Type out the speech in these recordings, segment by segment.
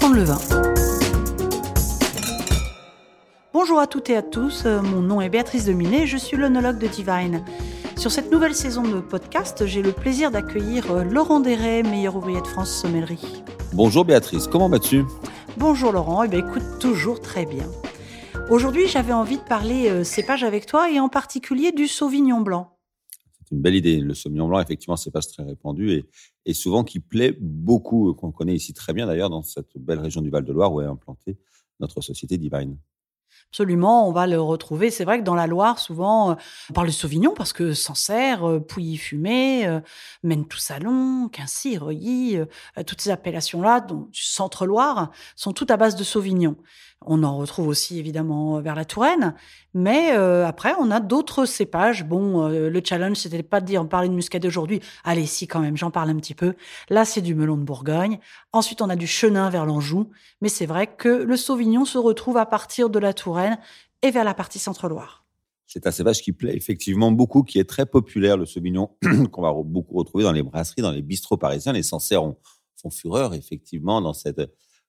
apprendre le vin. Bonjour à toutes et à tous, euh, mon nom est Béatrice Dominé, je suis l'onologue de Divine. Sur cette nouvelle saison de podcast, j'ai le plaisir d'accueillir euh, Laurent Desray, meilleur ouvrier de France sommellerie. Bonjour Béatrice, comment vas-tu? Bonjour Laurent, eh bien, écoute, toujours très bien. Aujourd'hui, j'avais envie de parler euh, cépage avec toi et en particulier du Sauvignon blanc. Une belle idée. Le Sauvignon blanc, effectivement, c'est pas très répandu et, et, souvent qui plaît beaucoup, qu'on connaît ici très bien d'ailleurs dans cette belle région du Val-de-Loire où est implantée notre société Divine. Absolument, on va le retrouver. C'est vrai que dans la Loire, souvent, euh, on parle de Sauvignon parce que Sancerre, euh, Pouilly fumé, euh, Maine tout salon, Quincy, Reuilly, toutes ces appellations-là, du centre-Loire, sont toutes à base de Sauvignon. On en retrouve aussi évidemment vers la Touraine, mais après on a d'autres cépages. Bon, le challenge c'était pas de dire on parlait de muscadet aujourd'hui. Allez, si quand même, j'en parle un petit peu. Là, c'est du melon de Bourgogne. Ensuite, on a du chenin vers l'Anjou, mais c'est vrai que le Sauvignon se retrouve à partir de la Touraine et vers la partie centre-Loire. C'est un cépage qui plaît effectivement beaucoup, qui est très populaire, le Sauvignon, qu'on va beaucoup retrouver dans les brasseries, dans les bistrots parisiens. Les Sancerres font fureur, effectivement, dans cette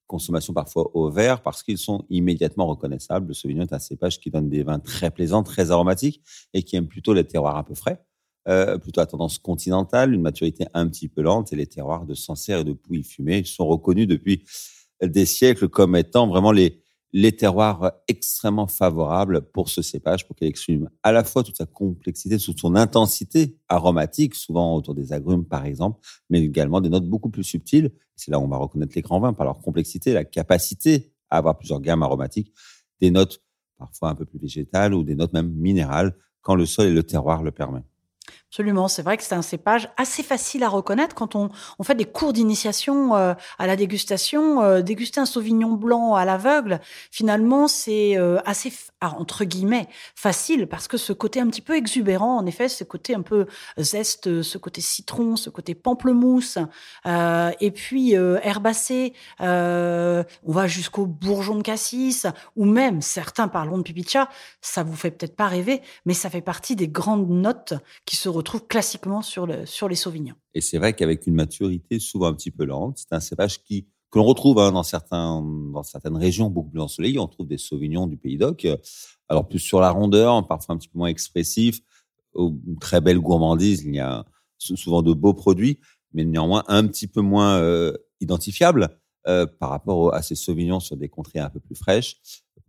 consommation parfois au verre, parce qu'ils sont immédiatement reconnaissables. Le Sauvignon est un cépage qui donne des vins très plaisants, très aromatiques, et qui aime plutôt les terroirs un peu frais, euh, plutôt à tendance continentale, une maturité un petit peu lente, et les terroirs de Sancerre et de Pouilly fumé sont reconnus depuis des siècles comme étant vraiment les, les terroirs extrêmement favorables pour ce cépage, pour qu'il exprime à la fois toute sa complexité, toute son intensité aromatique, souvent autour des agrumes par exemple, mais également des notes beaucoup plus subtiles. C'est là où on va reconnaître les grands vins par leur complexité, la capacité à avoir plusieurs gammes aromatiques, des notes parfois un peu plus végétales ou des notes même minérales quand le sol et le terroir le permettent. Absolument, c'est vrai que c'est un cépage assez facile à reconnaître quand on, fait des cours d'initiation euh, à la dégustation. Euh, déguster un Sauvignon blanc à l'aveugle, finalement, c'est euh, assez ah, entre guillemets facile parce que ce côté un petit peu exubérant, en effet, ce côté un peu zeste, ce côté citron, ce côté pamplemousse, et puis herbacé. on va jusqu'au bourgeon de cassis ou même certains parlons de pipicha. Ça vous fait peut-être pas rêver, mais ça fait partie des grandes notes qui se retrouvent classiquement sur, sur les sauvignons. Et c'est vrai qu'avec une maturité souvent un petit peu lente, c'est un cépage qui que l'on retrouve hein, dans certaines régions beaucoup plus ensoleillées. On trouve des sauvignons du Pays d'Oc, alors plus sur la rondeur, parfois un petit peu moins expressif, une très belle gourmandise. Il y a souvent de beaux produits, mais néanmoins un petit peu moins euh, identifiables euh, par rapport à ces sauvignons sur des contrées un peu plus fraîches,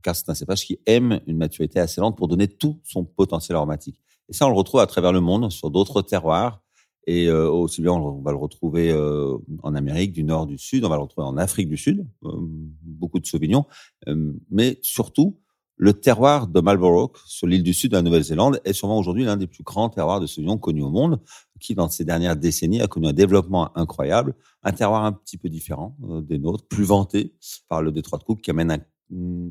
car c'est un cépage qui aime une maturité assez lente pour donner tout son potentiel aromatique. Et ça, on le retrouve à travers le monde, sur d'autres terroirs. Et euh, aussi bien, on va le retrouver euh, en Amérique du Nord, du Sud, on va le retrouver en Afrique du Sud, euh, beaucoup de Sauvignons, mais surtout, le terroir de Marlborough, sur l'île du Sud de la Nouvelle-Zélande, est sûrement aujourd'hui l'un des plus grands terroirs de Sauvignon connus au monde, qui, dans ces dernières décennies, a connu un développement incroyable, un terroir un petit peu différent des nôtres, plus vanté par le détroit de Cook, qui amène un,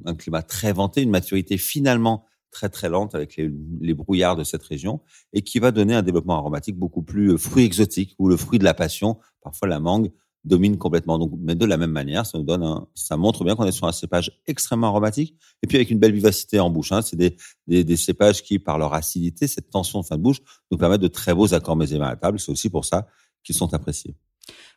un climat très vanté, une maturité finalement très très lente avec les, brouillards de cette région et qui va donner un développement aromatique beaucoup plus euh, fruit exotique ou le fruit de la passion. Parfois la mangue domine complètement. Donc, mais de la même manière, ça nous donne un, ça montre bien qu'on est sur un cépage extrêmement aromatique et puis avec une belle vivacité en bouche. Hein. C'est des, des, des, cépages qui, par leur acidité, cette tension en fin de bouche, nous permettent de très beaux accords mésémiens à la table. C'est aussi pour ça qu'ils sont appréciés.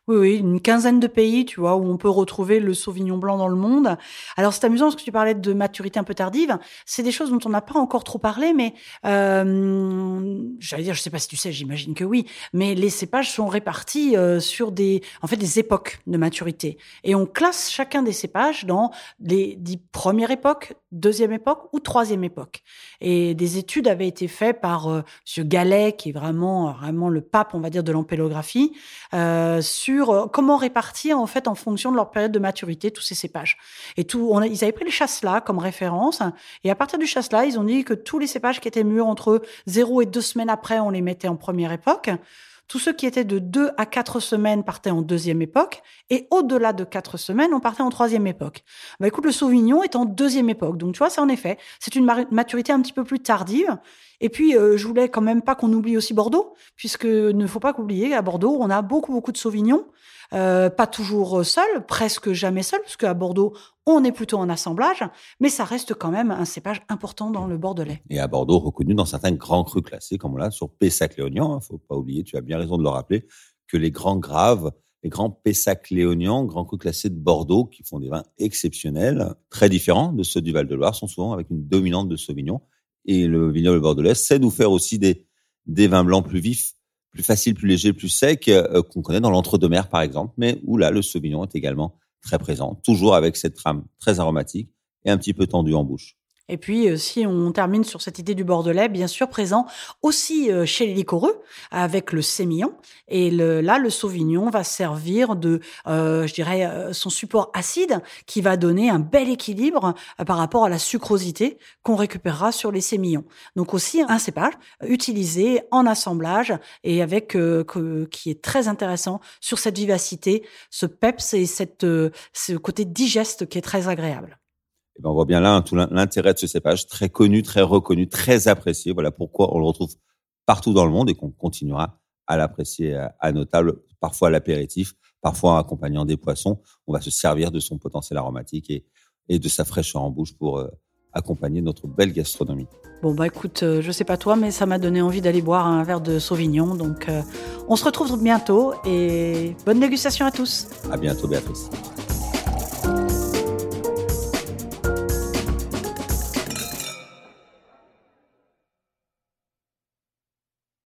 Oui, oui, une quinzaine de pays, tu vois, où on peut retrouver le Sauvignon blanc dans le monde. Alors c'est amusant parce que tu parlais de maturité un peu tardive. C'est des choses dont on n'a pas encore trop parlé, mais euh, j'allais dire, je sais pas si tu sais, j'imagine que oui, mais les cépages sont répartis euh, sur des, en fait, des époques de maturité, et on classe chacun des cépages dans les dix premières époques, deuxième époque ou troisième époque. Et des études avaient été faites par euh, Monsieur Gallet, qui est vraiment, vraiment le pape, on va dire, de l'ampélographie, euh, euh, comment répartir en fait en fonction de leur période de maturité tous ces cépages. Et tout, ils avaient pris le chasselas comme référence et à partir du chasselas, ils ont dit que tous les cépages qui étaient mûrs entre 0 et 2 semaines après, on les mettait en première époque. Tous ceux qui étaient de 2 à 4 semaines partaient en deuxième époque, et au-delà de 4 semaines, on partait en troisième époque. Bah écoute, le Sauvignon est en deuxième époque, donc tu vois, c'est en effet, c'est une maturité un petit peu plus tardive, et puis, euh, je voulais quand même pas qu'on oublie aussi Bordeaux, puisque ne faut pas oublier à Bordeaux, on a beaucoup, beaucoup de Sauvignons. Euh, pas toujours seul, presque jamais seul, parce qu'à Bordeaux, on est plutôt en assemblage, mais ça reste quand même un cépage important dans le Bordelais. Et à Bordeaux, reconnu dans certains grands crus classés, comme on l'a sur Pessac-Léognan. Il hein, faut pas oublier, tu as bien raison de le rappeler, que les grands graves les grands Pessac léoniens, grands crus classés de Bordeaux, qui font des vins exceptionnels, très différents de ceux du Val-de-Loire, sont souvent avec une dominante de Sauvignon. Et le vignoble bordelais sait nous faire aussi des, des vins blancs plus vifs, plus faciles, plus légers, plus secs, euh, qu'on connaît dans l'entre-deux-mer, par exemple, mais où là, le Sauvignon est également très présent, toujours avec cette trame très aromatique et un petit peu tendue en bouche. Et puis, euh, si on termine sur cette idée du Bordelais, bien sûr, présent aussi euh, chez les liquoreux, avec le sémillon. Et là, le sauvignon va servir de, euh, je dirais, son support acide qui va donner un bel équilibre par rapport à la sucrosité qu'on récupérera sur les sémillons. Donc aussi un cépage utilisé en assemblage et avec qui est très intéressant sur cette vivacité, ce peps et cette, ce côté digeste qui est très agréable. Eh ben, on voit bien là tout l'intérêt de ce cépage, très connu, très reconnu, très apprécié. Voilà pourquoi on le retrouve partout dans le monde et qu'on continuera à l'apprécier à nos tables, parfois à l'apéritif, parfois en accompagnant des poissons. On va se servir de son potentiel aromatique et, et de sa fraîcheur en bouche pour euh, accompagner notre belle gastronomie. Bon bah écoute, euh, je sais pas toi, mais ça m'a donné envie d'aller boire un verre de Sauvignon. Donc euh, on se retrouve bientôt et bonne dégustation à tous. À bientôt Béatrice.